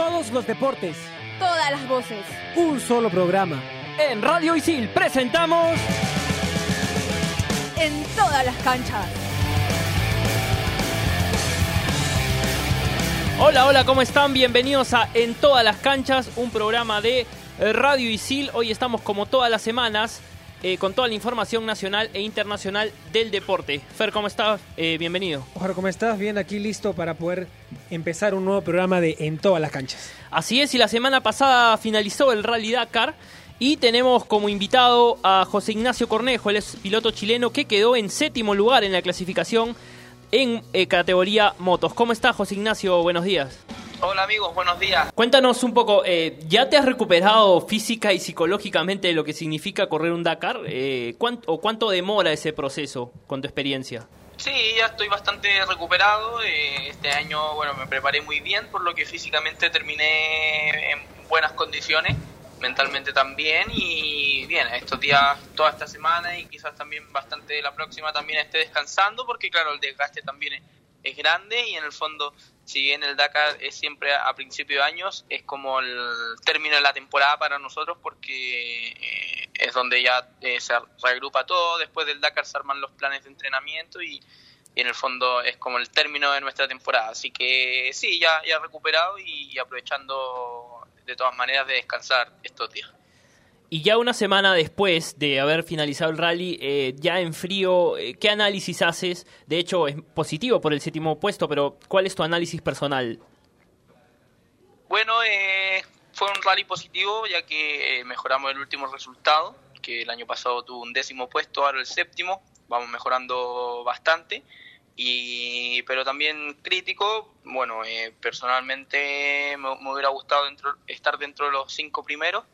Todos los deportes. Todas las voces. Un solo programa. En Radio Isil presentamos... En todas las canchas. Hola, hola, ¿cómo están? Bienvenidos a En todas las canchas, un programa de eh, Radio Isil. Hoy estamos como todas las semanas eh, con toda la información nacional e internacional del deporte. Fer, ¿cómo estás? Eh, bienvenido. Ojalá, ¿cómo estás? Bien, aquí listo para poder empezar un nuevo programa de En todas las canchas. Así es, y la semana pasada finalizó el Rally Dakar y tenemos como invitado a José Ignacio Cornejo, es piloto chileno que quedó en séptimo lugar en la clasificación en eh, categoría motos. ¿Cómo estás, José Ignacio? Buenos días. Hola amigos, buenos días. Cuéntanos un poco, eh, ¿ya te has recuperado física y psicológicamente de lo que significa correr un Dakar? Eh, ¿cuánto, ¿O cuánto demora ese proceso con tu experiencia? Sí, ya estoy bastante recuperado. Eh, este año, bueno, me preparé muy bien, por lo que físicamente terminé en buenas condiciones, mentalmente también. Y bien, estos días, toda esta semana y quizás también bastante la próxima también esté descansando, porque claro, el desgaste también es, es grande y en el fondo si bien el Dakar es siempre a, principio de años, es como el término de la temporada para nosotros porque eh, es donde ya eh, se reagrupa todo, después del Dakar se arman los planes de entrenamiento y, y, en el fondo es como el término de nuestra temporada. Así que sí, ya, ya recuperado y aprovechando de todas maneras de descansar estos días. Y ya una semana después de haber finalizado el rally, eh, ya en frío, eh, ¿qué análisis haces? De hecho, es positivo por el séptimo puesto, pero ¿cuál es tu análisis personal? Bueno, eh, fue un rally positivo ya que mejoramos el último resultado, que el año pasado tuvo un décimo puesto, ahora el séptimo, vamos mejorando bastante. Y, pero también crítico, bueno, eh, personalmente me, me, hubiera gustado dentro, estar dentro de los cinco primeros,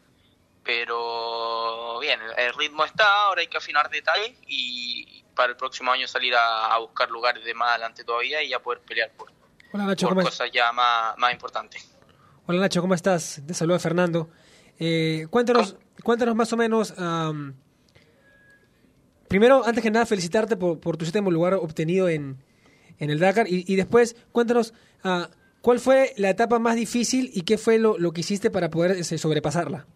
pero bien, el ritmo está, ahora hay que afinar detalles y para el próximo año salir a, a buscar lugares de más adelante todavía y ya poder pelear por, Hola, Nacho, por cosas ya más, más importantes. Hola Nacho, ¿cómo estás? Te saluda Fernando. Eh, cuéntanos, cuéntanos más o menos. Um, primero, antes que nada, felicitarte por, por tu séptimo lugar obtenido en, en el Dakar. Y, y después, cuéntanos uh, cuál fue la etapa más difícil y qué fue lo, lo que hiciste para poder este, sobrepasarla.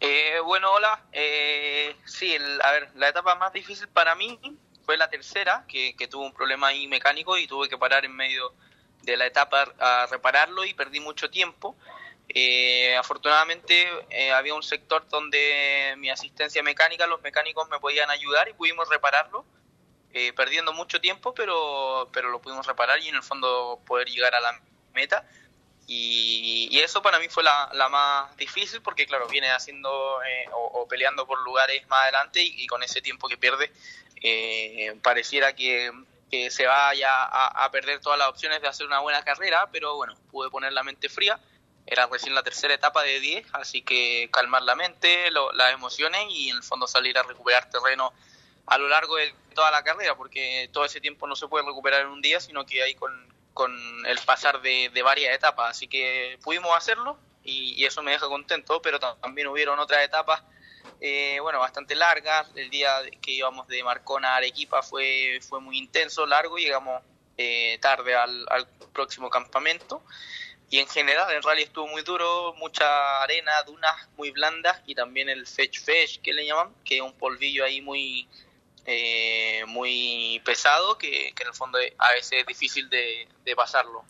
Eh, bueno, hola. Eh, sí, el, a ver, la etapa más difícil para mí fue la tercera, que, que tuvo un problema ahí mecánico y tuve que parar en medio de la etapa a repararlo y perdí mucho tiempo. Eh, afortunadamente eh, había un sector donde mi asistencia mecánica, los mecánicos me podían ayudar y pudimos repararlo, eh, perdiendo mucho tiempo, pero, pero lo pudimos reparar y en el fondo poder llegar a la meta. Y, y eso para mí fue la, la, más difícil porque, claro, viene haciendo eh, o, peleando por lugares más adelante y, con ese tiempo que pierde, eh, pareciera que, que, se vaya a, a, perder todas las opciones de hacer una buena carrera, pero bueno, pude poner la mente fría. Era recién la tercera etapa de 10, así que calmar la mente, lo, las emociones y en el fondo salir a recuperar terreno a lo largo de toda la carrera, porque todo ese tiempo no se puede recuperar en un día, sino que hay con, con el pasar de, varias etapas, así que pudimos hacerlo y, y, eso me deja contento, pero también hubieron otras etapas, eh, bueno, bastante largas, el día que íbamos de Marcona a Arequipa fue, fue muy intenso, largo, llegamos eh, tarde al, al, próximo campamento. Y en general el rally estuvo muy duro, mucha arena, dunas muy blandas y también el fetch fetch que le llaman, que es un polvillo ahí muy eh, muy pesado que, que, en el fondo a veces es difícil de, de, pasarlo.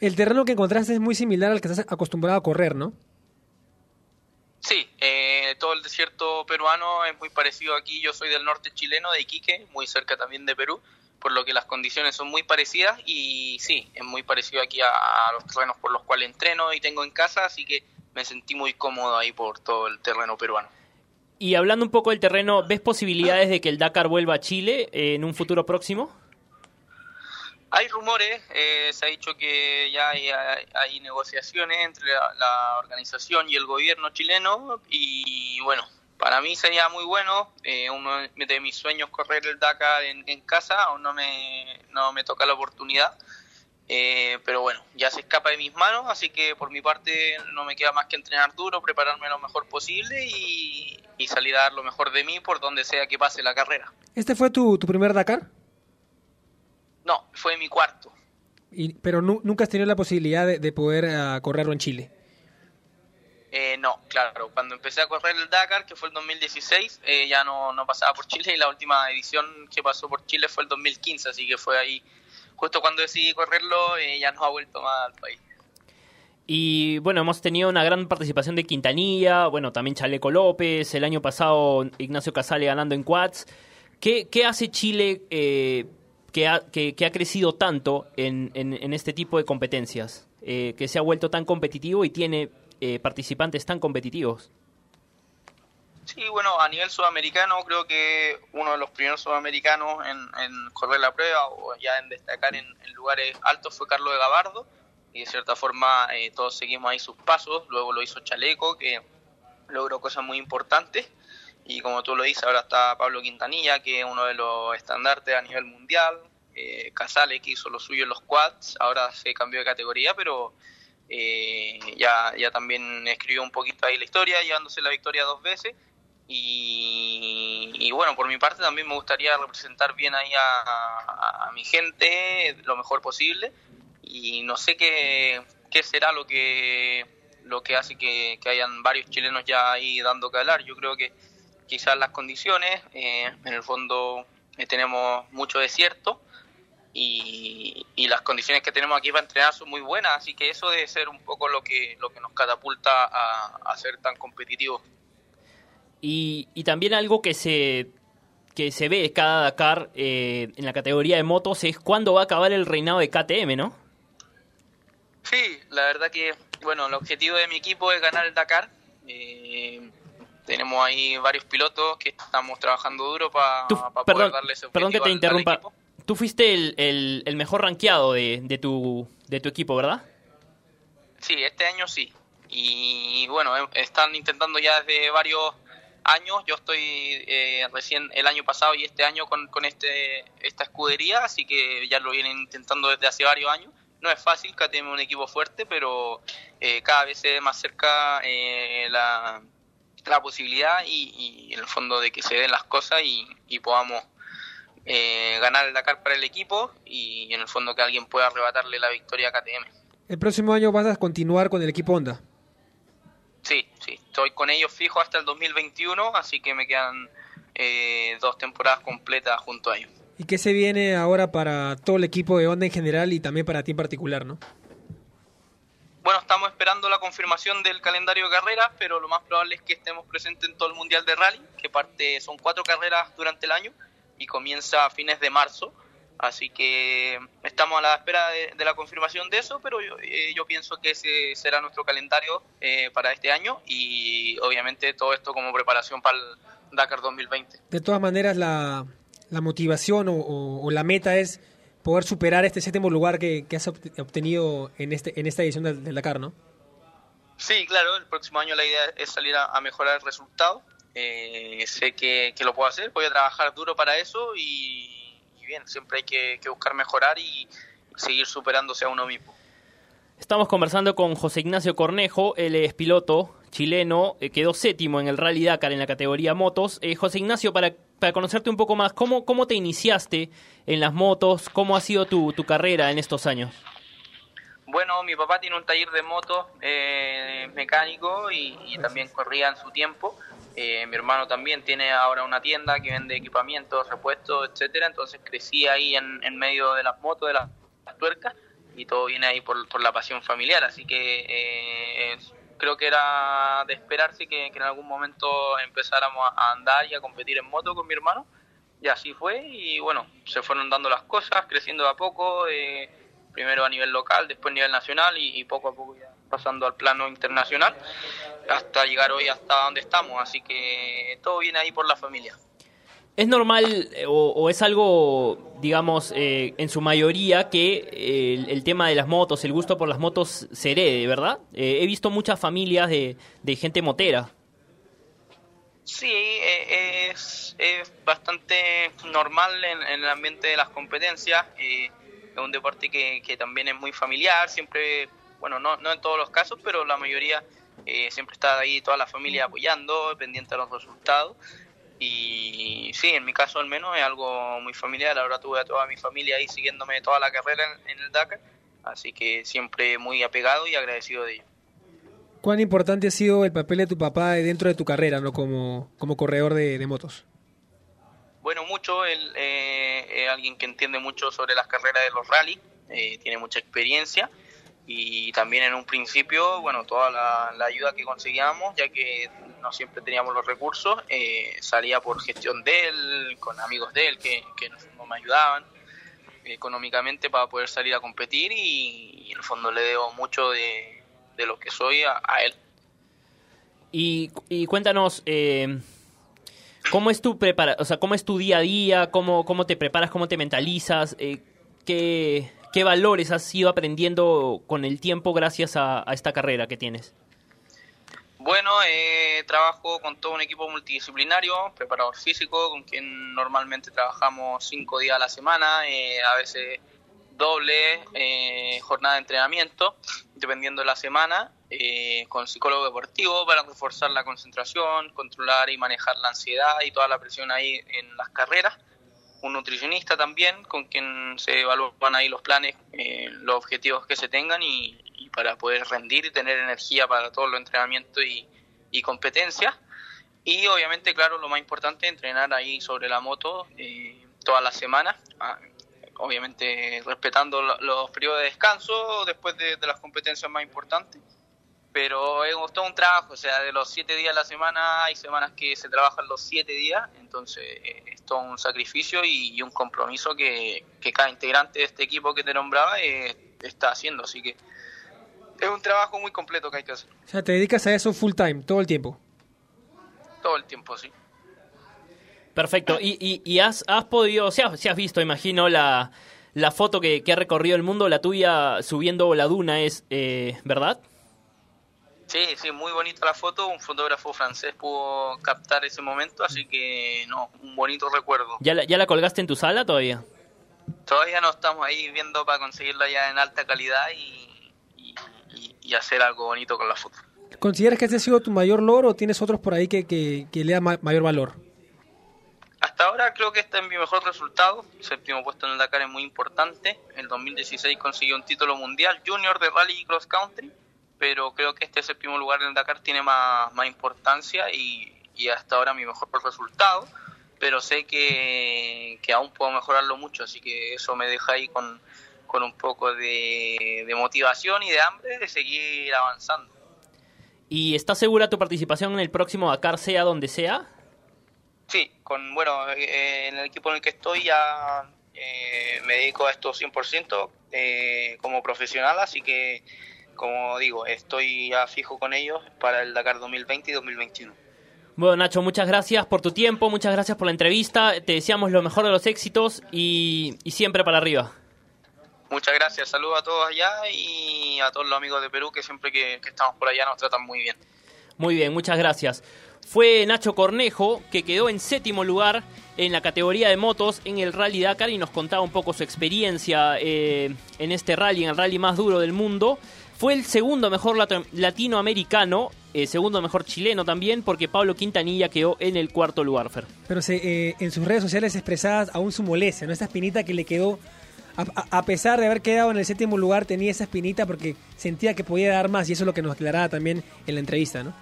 El terreno que encontraste es muy similar al que estás acostumbrado a correr, ¿no? Sí, eh, todo el desierto peruano es muy parecido aquí. Yo soy del norte chileno, de Iquique, muy cerca también de Perú, por lo que las condiciones son muy parecidas y sí, es muy parecido aquí a, a los terrenos por los cuales entreno y tengo en casa, así que me sentí muy cómodo ahí por todo el terreno peruano. Y hablando un poco del terreno, ¿ves posibilidades de que el Dakar vuelva a Chile eh, en un futuro próximo? Hay rumores, eh, se ha dicho que ya hay, negociaciones entre la, la, organización y el gobierno chileno y bueno, para mí sería muy bueno, eh, uno de mis sueños correr el Dakar en, en casa, aún no me, no me toca la oportunidad, eh, pero bueno, ya se escapa de mis manos, así que por mi parte no me queda más que entrenar duro, prepararme lo mejor posible y, y salir a dar lo mejor de mí por donde sea que pase la carrera. ¿Este fue tu, tu primer Dakar? No, fue mi cuarto. Y, pero nu- nunca has tenido la posibilidad de, de poder ah, correrlo en Chile. Eh, no, claro, cuando empecé a correr el Dakar, que fue el 2016, eh, ya no, no pasaba por Chile y la última edición que pasó por Chile fue el 2015, así que fue ahí, justo cuando decidí correrlo, eh, ya no ha vuelto más al país. Y bueno, hemos tenido una gran participación de Quintanilla, bueno, también Chaleco López, el año pasado Ignacio Casale ganando en quads. ¿Qué, qué hace Chile eh, que, ha, que, ha crecido tanto en, en- en este tipo de competencias? Eh, que se ha vuelto tan competitivo y tiene eh, participantes tan competitivos. Sí, bueno, a nivel sudamericano creo que uno de los primeros sudamericanos en, correr la prueba o ya en destacar en, lugares altos fue Carlos de Gabardo y de cierta forma eh, todos seguimos ahí sus pasos, luego lo hizo Chaleco que logró cosas muy importantes. Y como tú lo dices ahora está Pablo Quintanilla que es uno de los estandartes a nivel mundial, eh, Casale que hizo lo suyo en los quads, ahora se cambió de categoría pero eh, ya, ya también escribió un poquito ahí la historia llevándose la victoria dos veces y, y bueno, por mi parte también me gustaría representar bien ahí a, a- a mi gente lo mejor posible y no sé qué, qué será lo que lo que hace que, que hayan varios chilenos ya ahí dando que hablar. Yo creo que quizás las condiciones, eh, en el fondo eh, tenemos mucho desierto y, y las condiciones que tenemos aquí para entrenar son muy buenas, así que eso debe ser un poco lo que, lo que nos catapulta a, a ser tan competitivos. Y, y también algo que se, que se ve cada Dakar eh, en la categoría de motos es cuándo va a acabar el reinado de KTM, ¿no? Sí, la verdad que, bueno, el objetivo de mi equipo es ganar el Dakar. Eh, tenemos ahí varios pilotos que estamos trabajando duro para Tú- poder darle ese perdón que te al- interrumpa. Tú fuiste el, el- el mejor rankeado de, de tu, de tu equipo, ¿verdad? Sí, este año sí. Y bueno, eh, están intentando ya desde varios años. Yo estoy eh, recién el año pasado y este año con, con este esta escudería, así que ya lo vienen intentando desde hace varios años. No es fácil, KTM es un equipo fuerte, pero eh, cada vez se ve más cerca eh, la, la posibilidad y, y en el fondo de que se den las cosas y, y podamos eh, ganar el Dakar para el equipo y en el fondo que alguien pueda arrebatarle la victoria a KTM. El próximo año vas a continuar con el equipo Honda. Sí, sí, estoy con ellos fijo hasta el 2021, así que me quedan eh, dos temporadas completas junto a ellos. ¿Y qué se viene ahora para todo el equipo de Honda en general y también para ti en particular, no? Bueno, estamos esperando la confirmación del calendario de carreras, pero lo más probable es que estemos presentes en todo el Mundial de Rally, que parte son cuatro carreras durante el año y comienza a fines de marzo. Así que estamos a la espera de, de la confirmación de eso, pero yo, eh, yo pienso que ese será nuestro calendario eh, para este año y obviamente todo esto como preparación para el Dakar 2020. De todas maneras, la, la motivación o, o- o la meta es poder superar este séptimo lugar que, que has obt- obtenido en, este, en esta edición del, del Dakar, ¿no? Sí, claro, el próximo año la idea es salir a, a mejorar el resultado. Eh, sé que, que lo puedo hacer, voy a trabajar duro para eso y bien, siempre hay que, que buscar mejorar y seguir superándose a uno mismo. Estamos conversando con José Ignacio Cornejo, él es piloto chileno, eh, quedó séptimo en el Rally Dakar en la categoría motos. Eh, José Ignacio, para, para conocerte un poco más, ¿cómo, ¿cómo te iniciaste en las motos? ¿Cómo ha sido tu, tu carrera en estos años? Bueno, mi papá tiene un taller de motos eh, mecánico y, y también corría en su tiempo. Eh, mi hermano también tiene ahora una tienda que vende equipamientos, repuestos, etcétera. Entonces crecí ahí en, medio de las motos, de las, las tuercas y todo viene ahí por, por la pasión familiar. Así que eh, creo que era de esperarse que, en algún momento empezáramos a, andar y a competir en moto con mi hermano. Y así fue y bueno, se fueron dando las cosas, creciendo a poco. eh, primero a nivel local, después a nivel nacional y, y poco a poco ya pasando al plano internacional hasta llegar hoy hasta donde estamos. Así que todo viene ahí por la familia. ¿Es normal eh, o, o es algo, digamos, eh, en su mayoría que eh, el, el tema de las motos, el gusto por las motos se herede, ¿verdad? Eh, he visto muchas familias de, de gente motera. Sí, es, es bastante normal en, en el ambiente de las competencias. es un deporte que, que también es muy familiar, siempre, bueno, no, no en todos los casos, pero la mayoría eh, siempre está ahí toda la familia apoyando, pendiente de los resultados. Y sí, en mi caso al menos es algo muy familiar. Ahora tuve a toda mi familia ahí siguiéndome toda la carrera en, en el Dakar Así que siempre muy apegado y agradecido de ello. ¿Cuán importante ha sido el papel de tu papá dentro de tu carrera, no como, como corredor de, de motos? Bueno, mucho. Él eh, es alguien que entiende mucho sobre las carreras de los rally, eh, tiene mucha experiencia y también en un principio, bueno, toda la, ayuda que conseguíamos, ya que no siempre teníamos los recursos, eh, salía por gestión de él, con amigos de él que, que nos, nos ayudaban económicamente para poder salir a competir y, en el fondo le debo mucho de, de lo que soy a, a él. Y, y cuéntanos, eh, ¿cómo es tu prepara o sea, cómo es tu día a día? ¿Cómo, cómo te preparas? ¿Cómo te mentalizas? Eh, ¿qué, ¿Qué valores has ido aprendiendo con el tiempo gracias a, esta carrera que tienes? Bueno, eh, trabajo con todo un equipo multidisciplinario, preparador físico, con quien normalmente trabajamos cinco días a la semana, eh, a veces doble eh, jornada de entrenamiento, dependiendo de la semana, eh, con psicólogo deportivo para reforzar la concentración, controlar y manejar la ansiedad y toda la presión ahí en las carreras. Un nutricionista también, con quien se evalúan ahí los planes, eh, los objetivos que se tengan y, y, para poder rendir y tener energía para todos los entrenamientos y, y competencias. Y obviamente, claro, lo más importante, entrenar ahí sobre la moto eh, todas las semanas, ah, obviamente respetando los periodos de descanso después de, de, las competencias más importantes. Pero es todo un trabajo, o sea, de los siete días a la semana hay semanas que se trabajan los siete días, entonces es todo un sacrificio y, y un compromiso que, que, cada integrante de este equipo que te nombraba eh, está haciendo, así que es un trabajo muy completo que hay que hacer. O sea, te dedicas a eso full time, todo el tiempo. Todo el tiempo, sí. Perfecto. ¿Y, y, y has, has podido, si has, si has visto, imagino, la, la foto que, que, ha recorrido el mundo, la tuya subiendo la duna es, eh, ¿verdad? Sí, sí, muy bonita la foto. Un fotógrafo francés pudo captar ese momento, así que, no, un bonito recuerdo. ¿Ya la, ya la colgaste en tu sala todavía? Todavía no estamos ahí viendo para conseguirla ya en alta calidad y, y, y, y hacer algo bonito con la foto. ¿Consideras que este ha sido tu mayor logro o tienes otros por ahí que, que, que le da ma mayor valor? Hasta ahora creo que este es mi mejor resultado. El séptimo puesto en el Dakar es muy importante. En 2016 consiguió un título mundial junior de rally y cross country, pero creo que este séptimo lugar en el Dakar tiene más, más importancia y, y, hasta ahora mi mejor resultado. Pero sé que, que, aún puedo mejorarlo mucho, así que eso me deja ahí con, con un poco de, de motivación y de hambre de seguir avanzando. ¿Y estás segura tu participación en el próximo Dakar, sea donde sea? Sí, con bueno, eh, en el equipo en el que estoy ya eh, me dedico a esto 100% eh, como profesional, así que como digo, estoy ya fijo con ellos para el Dakar 2020 y 2021. Bueno, Nacho, muchas gracias por tu tiempo, muchas gracias por la entrevista. Te deseamos lo mejor de los éxitos y, y siempre para arriba. Muchas gracias, saludos a todos allá y a todos los amigos de Perú que siempre que, que estamos por allá nos tratan muy bien. Muy bien, muchas gracias fue Nacho Cornejo, que quedó en séptimo lugar en la categoría de motos en el Rally Dakar y nos contaba un poco su experiencia eh, en este rally, en el rally más duro del mundo. Fue el segundo mejor latinoamericano, eh, segundo mejor chileno también, porque Pablo Quintanilla quedó en el cuarto lugar, Fer. Pero se, eh, en sus redes sociales expresadas aún su molestia, ¿no? Esa espinita que le quedó, a, a, pesar de haber quedado en el séptimo lugar, tenía esa espinita porque sentía que podía dar más y eso es lo que nos aclaraba también en la entrevista, ¿no?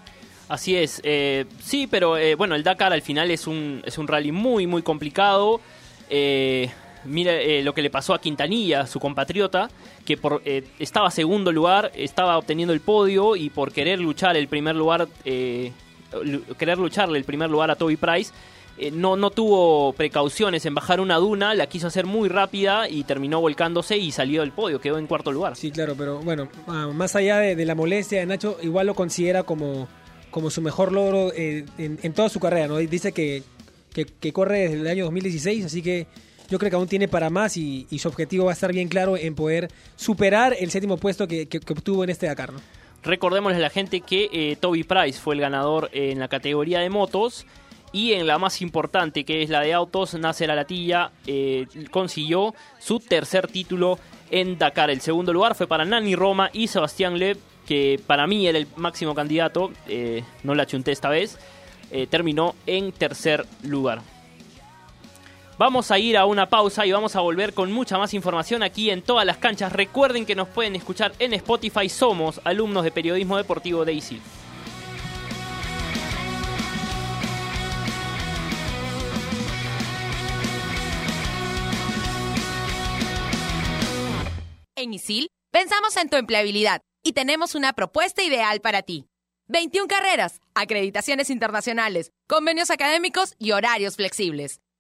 Así es, eh, sí, pero eh, bueno, el Dakar al final es un, es un rally muy, muy complicado. Eh, mira lo que le pasó a Quintanilla, su compatriota, que por, estaba segundo lugar, estaba obteniendo el podio y por querer luchar el primer lugar, querer lucharle el primer lugar a Toby Price, no, no tuvo precauciones en bajar una duna, la quiso hacer muy rápida y terminó volcándose y salió del podio, quedó en cuarto lugar. Sí, claro, pero bueno, ah, más allá de, la molestia de Nacho, igual lo considera como como su mejor logro eh, en, toda su carrera, ¿no? Dice que, que, corre desde el año 2016, así que yo creo que aún tiene para más y, su objetivo va a estar bien claro en poder superar el séptimo puesto que, obtuvo en este Dakar, ¿no? Recordémosle a la gente que eh, Toby Price fue el ganador en la categoría de motos y en la más importante que es la de autos, Nasser Alatilla eh, consiguió su tercer título en Dakar. El segundo lugar fue para Nani Roma y Sebastián Lev que para mí era el máximo candidato, eh, no la chunté esta vez, eh, terminó en tercer lugar. Vamos a ir a una pausa y vamos a volver con mucha más información aquí en todas las canchas. Recuerden que nos pueden escuchar en Spotify. Somos alumnos de periodismo deportivo de ISIL. En ISIL pensamos en tu empleabilidad y tenemos una propuesta ideal para ti. 21 carreras, acreditaciones internacionales, convenios académicos y horarios flexibles.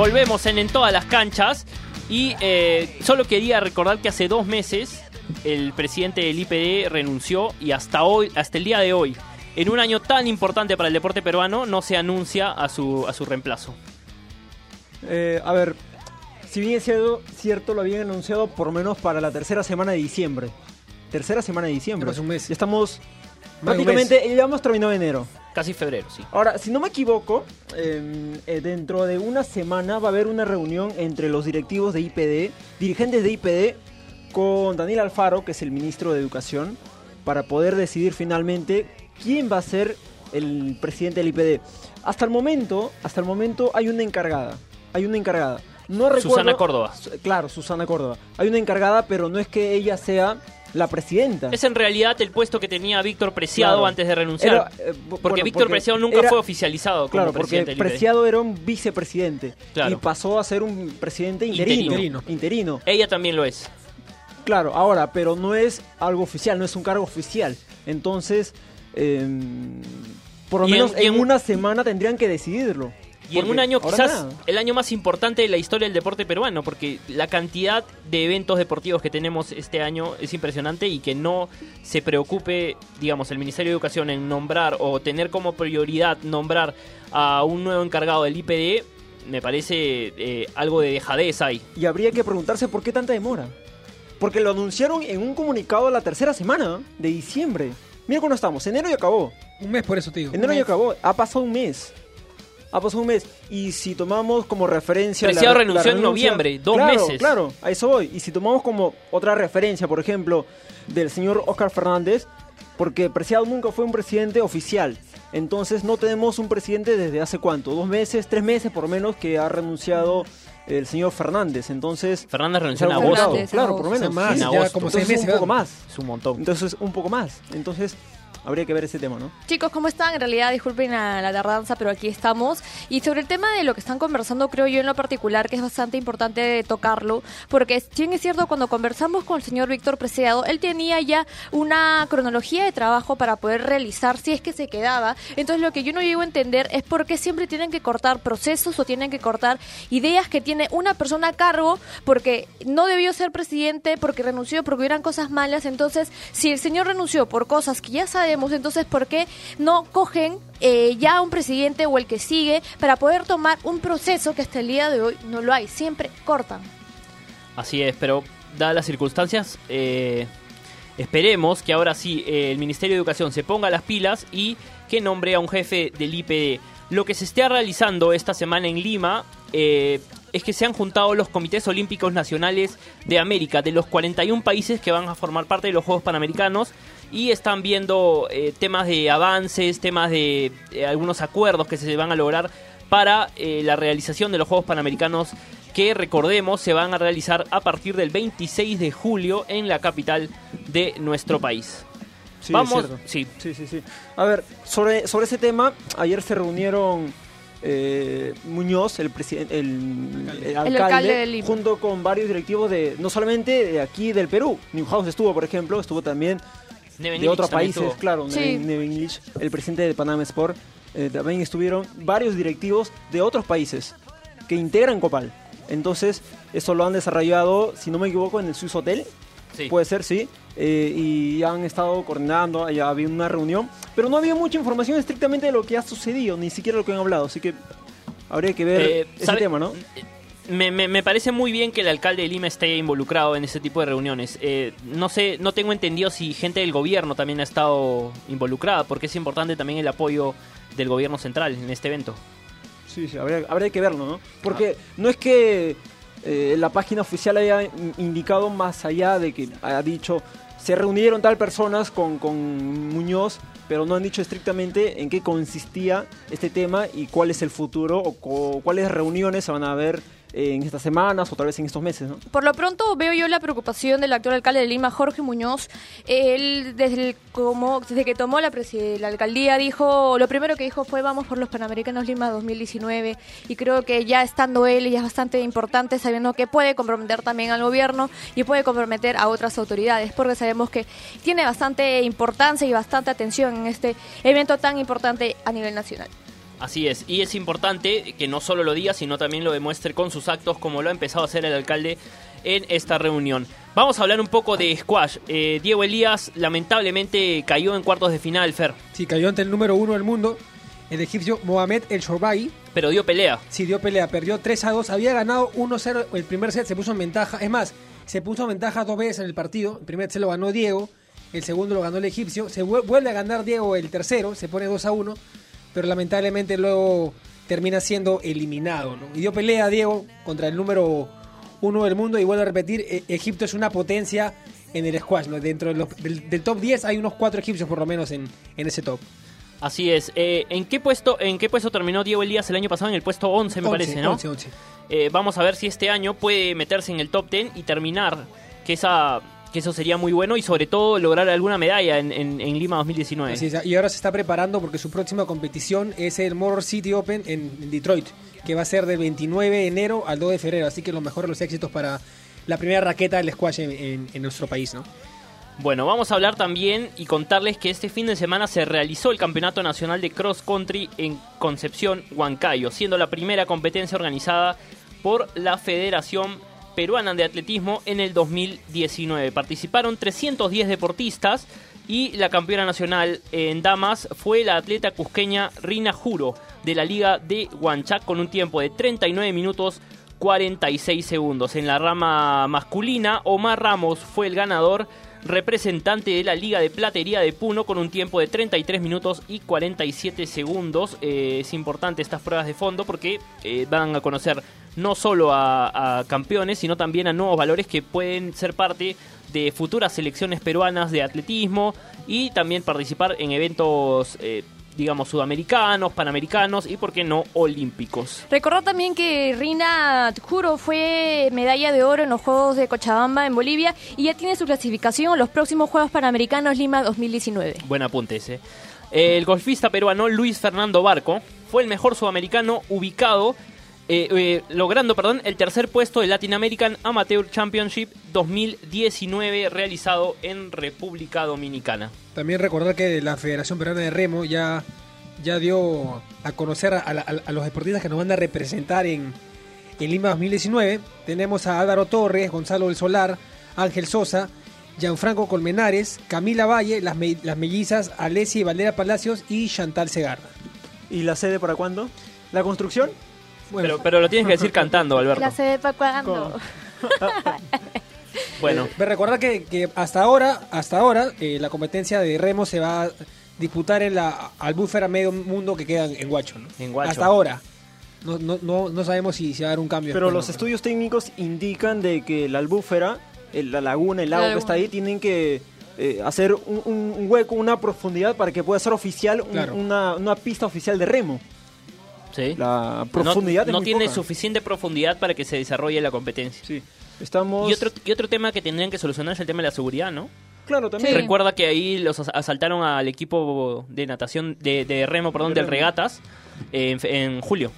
Volvemos en, en todas las canchas y eh, solo quería recordar que hace dos meses el presidente del IPD renunció y hasta hoy, hasta el día de hoy, en un año tan importante para el deporte peruano, no se anuncia a su, a su reemplazo. Eh, a ver, si bien es cierto, cierto, lo habían anunciado por lo menos para la tercera semana de diciembre. Tercera semana de diciembre. Un mes. Ya estamos prácticamente, ya hemos terminado enero. Casi febrero, sí. Ahora, si no me equivoco, eh, eh, dentro de una semana va a haber una reunión entre los directivos de IPD, dirigentes de IPD, con Daniel Alfaro, que es el ministro de Educación, para poder decidir finalmente quién va a ser el presidente del IPD. Hasta el momento, hasta el momento hay una encargada. Hay una encargada. No recuerdo, Susana Córdoba. Claro, Susana Córdoba. Hay una encargada, pero no es que ella sea la presidenta. Es en realidad el puesto que tenía Víctor Preciado Claro. antes de renunciar. Era, eh, porque bueno, Víctor Preciado nunca era- fue oficializado como Claro, porque presidente IPD. Preciado era un vicepresidente Claro. y pasó a ser un presidente interino. Interino. Interino. Ella también lo es. Claro, ahora, pero no es algo oficial, no es un cargo oficial. Entonces, em, por lo en- menos en- una semana tendrían que decidirlo. Y en un año quizás nada. el año más importante de la historia del deporte peruano, porque la cantidad de eventos deportivos que tenemos este año es impresionante y que no se preocupe, digamos, el Ministerio de Educación en nombrar o tener como prioridad nombrar a un nuevo encargado del IPD, me parece eh, algo de dejadez ahí. Y habría que preguntarse por qué tanta demora. Porque lo anunciaron en un comunicado la tercera semana de diciembre. Mira cuándo estamos, enero ya acabó. Un mes por eso te digo. Enero ya acabó, ha pasado un mes. Ha pasado un mes. Y si tomamos como referencia. la- Preciado la renunció en renuncia- noviembre, dos Claro, meses. Claro, a eso voy. Y si tomamos como otra referencia, por ejemplo, del señor Oscar Fernández, porque Preciado nunca fue un presidente oficial. Entonces no tenemos un presidente desde hace cuánto, dos meses, tres meses por lo menos que ha renunciado el señor Fernández. Entonces. Fernández renunció en algo agosto. Claro, en por lo menos. Más, sí. ya ya como Entonces, seis meses. un poco más. Es un montón. Entonces un poco más. Entonces habría que ver ese tema, ¿no? Chicos, ¿cómo están? En realidad, disculpen la, la tardanza, pero aquí estamos. Y sobre el tema de lo que están conversando, creo yo en lo particular que es bastante importante tocarlo, porque si bien es cierto, cuando conversamos con el señor Víctor Preciado, él tenía ya una cronología de trabajo para poder realizar si es que se quedaba. Entonces, lo que yo no llego a entender es por qué siempre tienen que cortar procesos o tienen que cortar ideas que tiene una persona a cargo, porque no debió ser presidente, porque renunció, porque hubieran cosas malas. Entonces, si el señor renunció por cosas que ya entonces, ¿por qué no cogen eh, ya un presidente o el que sigue para poder tomar un proceso que hasta el día de hoy no lo hay? Siempre cortan. Así es, pero dadas las circunstancias, eh, esperemos que ahora sí eh, el Ministerio de Educación se ponga las pilas y que nombre a un jefe del IPD. Lo que se esté realizando esta semana en Lima eh, es que se han juntado los comités olímpicos nacionales de América, de los 41 países que van a formar parte de los Juegos Panamericanos, y están viendo eh, temas de avances, temas de eh, algunos acuerdos que se van a lograr para eh, la realización de los Juegos Panamericanos que recordemos se van a realizar a partir del 26 de julio en la capital de nuestro país. Sí, Vamos, sí, Sí, sí, sí. A ver, sobre, sobre ese tema, ayer se reunieron eh, Muñoz, el, presidente, el, el alcalde, alcalde de Lima. junto con varios directivos de, no solamente de aquí del Perú, Newhouse estuvo, por ejemplo, estuvo también Neven de Illich otros países, estuvo. claro, Sí. Nevin, Nevin Illich, el presidente de Panama Sport, eh, también estuvieron varios directivos de otros países que integran Copal. Entonces, eso lo han desarrollado, si no me equivoco, en el Swiss Hotel, Sí. puede ser, sí. eh, y han estado coordinando, ya había una reunión, pero no había mucha información estrictamente de lo que ha sucedido, ni siquiera lo que han hablado, así que habría que ver Eh, ese ¿sabe- tema, ¿no? Me, me- me parece muy bien que el alcalde de Lima esté involucrado en ese tipo de reuniones. Eh, no sé, no tengo entendido si gente del gobierno también ha estado involucrada, porque es importante también el apoyo del gobierno central en este evento. Sí, sí, habría, habría que verlo, ¿no? Porque no es que eh, la página oficial haya in- indicado más allá de que haya dicho se reunieron tal personas con, con Muñoz, pero no han dicho estrictamente en qué consistía este tema y cuál es el futuro o cuáles reuniones se van a ver en estas semanas o tal vez en estos meses, ¿no? Por lo pronto veo yo la preocupación del actual alcalde de Lima, Jorge Muñoz. Él desde, el- como, desde que tomó la, la alcaldía dijo, lo primero que dijo fue vamos por los Panamericanos Lima 2019 y creo que ya estando él ya es bastante importante sabiendo que puede comprometer también al gobierno y puede comprometer a otras autoridades porque sabemos que tiene bastante importancia y bastante atención en este evento tan importante a nivel nacional. Así es, y es importante que no solo lo diga, sino también lo demuestre con sus actos, como lo ha empezado a hacer el alcalde en esta reunión. Vamos a hablar un poco de squash. Eh, Diego Elías lamentablemente cayó en cuartos de final, Fer, Sí, cayó ante el número uno del mundo, el egipcio Mohamed El Shorbai. pero dio pelea. Sí, dio pelea, perdió 3 a 2. Había ganado 1-0 el primer set, se puso en ventaja. Es más, se puso en ventaja dos veces en el partido. El primer set lo ganó Diego, el segundo lo ganó el egipcio. Se vuel- vuelve a ganar Diego el tercero, se pone 2 a 1. Pero lamentablemente luego termina siendo eliminado. ¿no? Y dio pelea Diego contra el número uno del mundo. Y vuelvo a repetir, e- Egipto es una potencia en el squash. ¿no? Dentro de los- del, del top 10 hay unos 4 egipcios por lo menos en, en ese top. Así es. Eh, ¿en, qué puesto, ¿En qué puesto terminó Diego Elías el año pasado? En el puesto 11, me 11, parece, ¿no? 11, 11. Eh, vamos a ver si este año puede meterse en el top 10 y terminar, que, esa, que eso sería muy bueno y sobre todo lograr alguna medalla en, en- en Lima 2019. Así es, y ahora se está preparando porque su próxima competición es el Motor City Open en, Detroit, que va a ser del 29 de enero al 2 de febrero. Así que lo mejor de los éxitos para la primera raqueta del squash en, en- en nuestro país, ¿no? Bueno, vamos a hablar también y contarles que este fin de semana se realizó el Campeonato Nacional de Cross Country en Concepción, Huancayo, siendo la primera competencia organizada por la Federación Peruana de Atletismo en el 2019. Participaron 310 deportistas y la campeona nacional en damas fue la atleta cusqueña Rina Juro de la Liga de Huanchac con un tiempo de 39 minutos 46 segundos. En la rama masculina, Omar Ramos fue el ganador representante de la Liga de Platería de Puno con un tiempo de 33 minutos y 47 segundos. Eh, es importante estas pruebas de fondo porque eh, van a conocer no solo a, a campeones, sino también a nuevos valores que pueden ser parte de futuras selecciones peruanas de atletismo y también participar en eventos, eh, digamos, sudamericanos, panamericanos y, por qué no, olímpicos. Recordar también que Rina Juro fue medalla de oro en los Juegos de Cochabamba en Bolivia y ya tiene su clasificación en los próximos Juegos Panamericanos Lima 2019. Buen apunte ese. El golfista peruano Luis Fernando Barco fue el mejor sudamericano ubicado, eh, eh, logrando perdón, el tercer puesto del Latin American Amateur Championship 2019 realizado en República Dominicana. También recordar que la Federación Peruana de Remo ya, ya dio a conocer a, la- a los deportistas que nos van a representar en, en Lima 2019. Tenemos a Álvaro Torres, Gonzalo del Solar, Ángel Sosa, Gianfranco Colmenares, Camila Valle, las, me- las mellizas Alessia y Valera Palacios y Chantal Segarra. ¿Y la sede para cuándo? ¿La construcción? Bueno, Pero, pero lo tienes que decir cantando, Alberto. ¿La sede para cuándo? Bueno, Me recordar que, que hasta ahora, hasta ahora, eh, la competencia de remo se va a disputar en la albúfera medio mundo que queda en Guacho, ¿no? En Huacho. Hasta ahora. No, no, no, no sabemos si se va a dar un cambio. Pero los ¿no? estudios técnicos indican de que la albúfera, el- la laguna, el lago La que está ahí, tienen que eh, hacer un, un- un hueco, una profundidad para que pueda ser oficial, un- Claro. una, una pista oficial de remo. Sí. La No, profundidad no muy tiene poca. suficiente profundidad para que se desarrolle la competencia. Sí. Estamos... Y otro, y otro tema que tendrían que solucionar es el tema de la seguridad, ¿no? Claro, también. Sí. Recuerda que ahí los as- asaltaron al equipo de natación, de, de remo, perdón, De del remo. regatas en, en julio.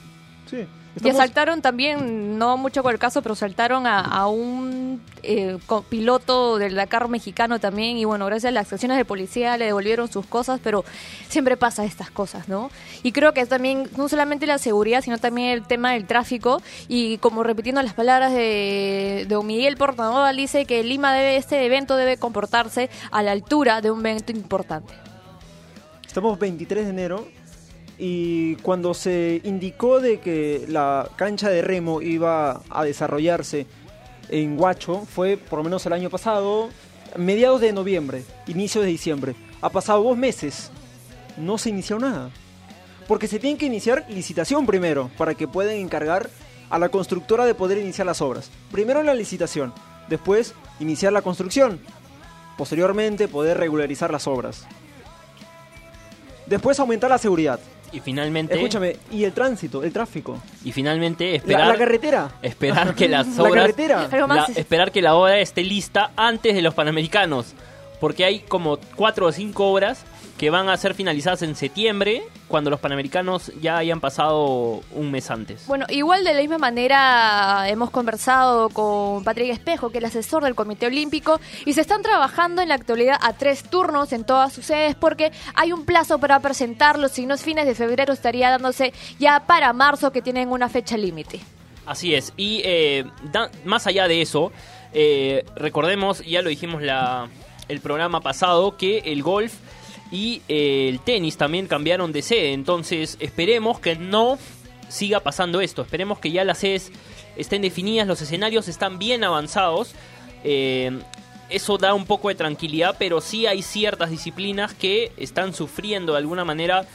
Sí. Y Estamos- asaltaron también, no mucho con el caso, pero saltaron a, a un eh, co- piloto del Dakar mexicano también. Y bueno, gracias a las acciones de policía le devolvieron sus cosas, pero siempre pasa estas cosas, ¿no? Y creo que es también no solamente la seguridad, sino también el tema del tráfico. Y como repitiendo las palabras de, Miguel Portanoval, dice que Lima debe, este evento debe comportarse a la altura de un evento importante. Estamos 23 de enero y cuando se indicó de que la cancha de remo iba a desarrollarse en Huacho, fue por lo menos el año pasado, mediados de noviembre, inicios de diciembre. Ha pasado dos meses, no se inició nada. Porque se tiene que iniciar licitación primero, para que puedan encargar a la constructora de poder iniciar las obras. Primero la licitación, después iniciar la construcción, posteriormente poder regularizar las obras. Después aumentar la seguridad. Y finalmente, Escúchame, y el tránsito, el tráfico. y finalmente La, esperar, la carretera. esperar que las La obras carretera. Pero más- la- esperar que la obra esté lista antes de los Panamericanos. Porque hay como cuatro o cinco obras que van a ser finalizadas en septiembre, cuando los Panamericanos ya hayan pasado un mes antes. Bueno, igual de la misma manera hemos conversado con Patrick Espejo, que es el asesor del Comité Olímpico, y se están trabajando en la actualidad a tres turnos en todas sus sedes porque hay un plazo para presentarlos, si no es fines de febrero estaría dándose ya para marzo que tienen una fecha límite. Así es. Y eh, da- más allá de eso, eh, recordemos, ya lo dijimos la, el programa pasado, que el golf y eh, el tenis también cambiaron de sede. Entonces esperemos que no siga pasando esto. Esperemos que ya las sedes estén definidas, los escenarios están bien avanzados. Eh, eso da un poco de tranquilidad, pero sí hay ciertas disciplinas que están sufriendo de alguna manera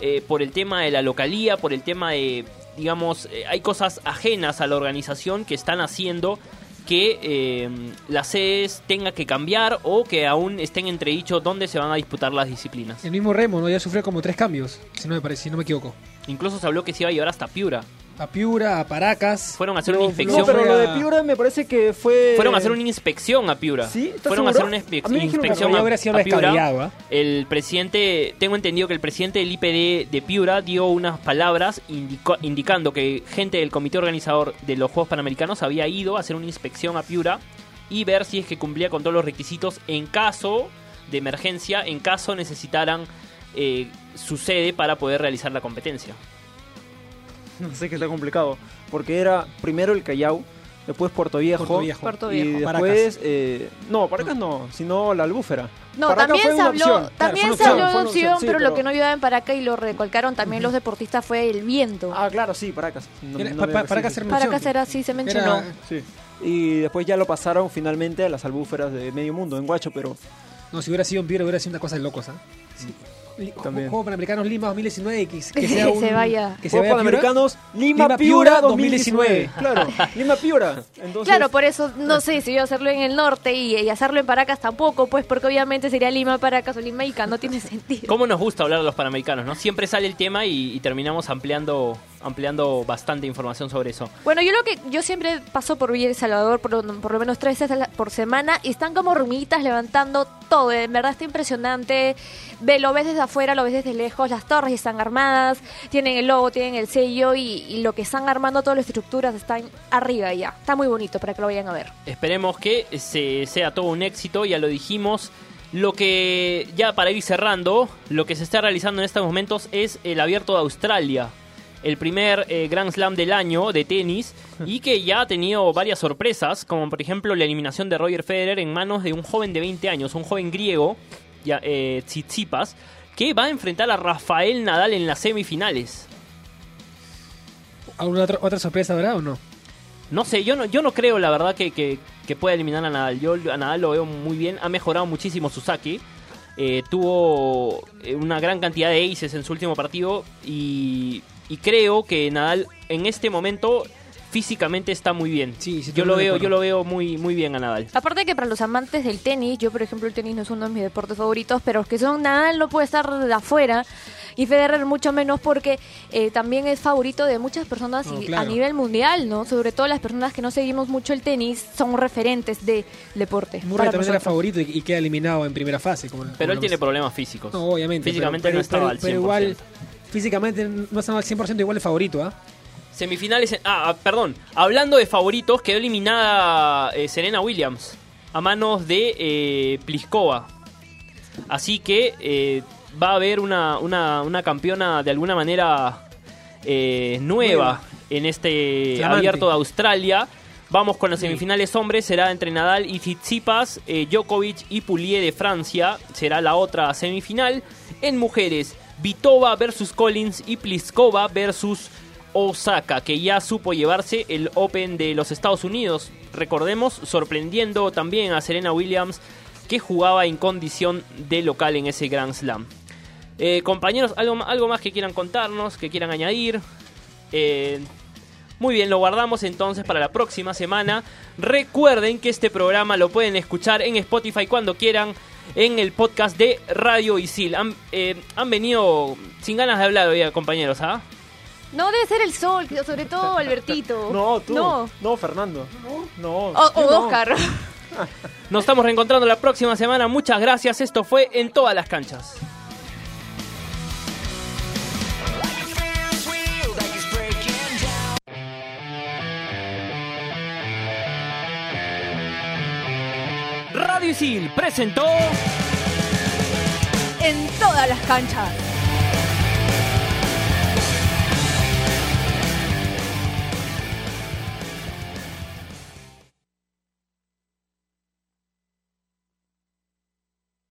eh, por el tema de la localía, por el tema de, digamos, hay cosas ajenas a la organización que están haciendo que eh, las sedes tenga que cambiar o que aún estén entredicho dónde se van a disputar las disciplinas. El mismo Remo, ¿no? Ya sufrió como tres cambios, si no me parece, si no me equivoco. Incluso se habló que se iba a llevar hasta Piura. A Piura, a Paracas. Fueron a hacer una inspección. No, pero lo de a- Piura me parece que fue... Fueron a hacer una inspección a Piura. ¿Sí? ¿Estás Fueron a hacer una inspe- A mí me dijeron que inspección a, hubiera sido a Piura. ¿ah? El presidente, tengo entendido que el presidente del IPD de Piura dio unas palabras indico- indicando que gente del comité organizador de los Juegos Panamericanos había ido a hacer una inspección a Piura y ver si es que cumplía con todos los requisitos en caso de emergencia, en caso necesitaran eh, su sede para poder realizar la competencia. No sé que está complicado. Porque era primero el Callao, después Puerto Viejo. Puerto Viejo. Puerto Y después... eh, no, Paracas no, sino la Albúfera. No, Paracas también se habló, también Claro, se habló una de opción, fue una opción, sí, pero, lo que no ayudaba en Paracas y lo recalcaron también los deportistas fue el viento. Ah, claro, sí, Paracas. No- Era- no pa- me- pa- sí, Paracas sí, era sí. una Paracas era así, se mencionó. Era- Sí. Y después ya lo pasaron finalmente a las albúferas de medio mundo, en Guacho, pero No, si hubiera sido en Piura hubiera sido una cosa de locos, ¿ah? Sí. También. Juegos Panamericanos Lima 2019 que, sea un- se vaya. Que se Juegos vaya Piura. Panamericanos Lima, Lima, Piura Piura 2019. Claro, Lima Piura. Entonces, Claro, por eso no sé si yo hacerlo en el norte y, y hacerlo en Paracas tampoco, pues porque obviamente sería Lima, Paracas o Lima Ica, no tiene sentido. ¿Cómo nos gusta hablar de los panamericanos? ¿no? Siempre sale el tema y, y terminamos ampliando, ampliando bastante información sobre eso. Bueno, yo lo que yo siempre paso por Villa El Salvador por, lo- por lo menos tres veces por semana y están como rumitas levantando todo. En verdad está impresionante. Ve, lo ves desde afuera, lo ves desde lejos. Las torres están armadas, tienen el logo, tienen el sello y, y lo que están armando, todas las estructuras están arriba ya. Está muy bonito para que lo vayan a ver. Esperemos que se, sea todo un éxito, ya lo dijimos. Lo que, ya para ir cerrando, lo que se está realizando en estos momentos es el Abierto de Australia. El primer eh, Grand Slam del año de tenis y que ya ha tenido varias sorpresas, como por ejemplo la eliminación de Roger Federer en manos de un joven de 20 años, un joven griego, ya, eh, Tsitsipas, que va a enfrentar a Rafael Nadal en las semifinales. ¿Alguna otra, otra sorpresa habrá o no? No sé, yo no, yo no creo la verdad que, que, que pueda eliminar a Nadal. Yo a Nadal lo veo muy bien, ha mejorado muchísimo su saque. Eh, tuvo eh, una gran cantidad de aces en su último partido y, y creo que Nadal en este momento físicamente está muy bien. Sí, sí, yo lo de veo, yo lo veo muy, muy bien a Nadal. Aparte que para los amantes del tenis, yo por ejemplo el tenis no es uno de mis deportes favoritos, pero los que son Nadal no puede estar de afuera y Federer mucho menos porque eh, también es favorito de muchas personas No, y claro. a nivel mundial, ¿no? Sobre todo las personas que no seguimos mucho el tenis son referentes del deporte. Murray para también era favorito y, y queda eliminado en primera fase. Como, Pero como él tiene problemas físicos. No, obviamente. Físicamente pero, no estaba pero- al 100%. pero igual, físicamente no estaba al 100% igual de favorito, ¿ah? Semifinales. en- ah, ah, perdón. Hablando de favoritos, quedó eliminada eh, Serena Williams a manos de eh, Pliskova. Así que eh, va a haber una, una, una campeona de alguna manera eh, nueva en este abierto de Australia. Vamos con las semifinales hombres, será entre Nadal y Tsitsipas, Djokovic y Poulier de Francia, será la otra semifinal. En mujeres, Vitova versus Collins y Pliskova versus Osaka, que ya supo llevarse el Open de los Estados Unidos. Recordemos, sorprendiendo también a Serena Williams, que jugaba en condición de local en ese Grand Slam. Eh, compañeros, ¿algo, algo más que quieran contarnos, que quieran añadir. Eh, muy bien, lo guardamos entonces para la próxima semana. Recuerden que este programa lo pueden escuchar en Spotify cuando quieran, en el podcast de Radio Isil. Han, eh, han venido sin ganas de hablar hoy, compañeros, ¿ah? No debe ser el sol, sobre todo Albertito. No, tú. No. No, Fernando. No. O, yo o no. Oscar. Nos estamos reencontrando la próxima semana. Muchas gracias. Esto fue en todas las canchas. Radio Isil presentó En todas las canchas.